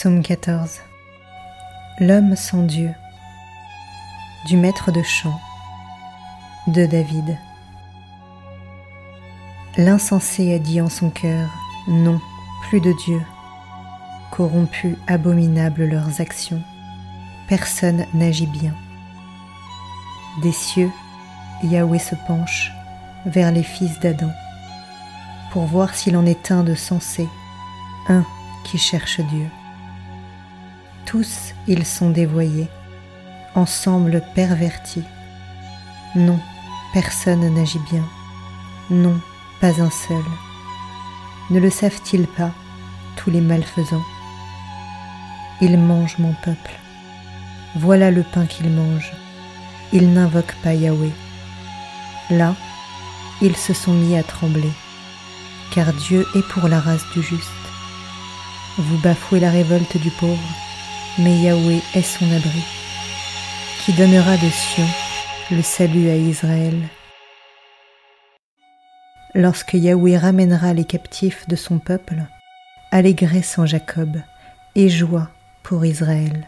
Psaume 14 L'homme sans Dieu du maître de chant de David L'insensé a dit en son cœur Non, plus de Dieu. Corrompus, abominables leurs actions, personne n'agit bien. Des cieux, Yahweh se penche vers les fils d'Adam pour voir s'il en est un de sensé, un qui cherche Dieu. Tous ils sont dévoyés, ensemble pervertis. Non, personne n'agit bien. Non, pas un seul. Ne le savent-ils pas, tous les malfaisants? Ils mangent mon peuple. Voilà le pain qu'ils mangent. Ils n'invoquent pas Yahweh. Là, ils se sont mis à trembler, car Dieu est pour la race du juste. Vous bafouez la révolte du pauvre, mais Yahweh est son abri, qui donnera de Sion le salut à Israël. Lorsque Yahweh ramènera les captifs de son peuple, allégresse en Jacob et joie pour Israël.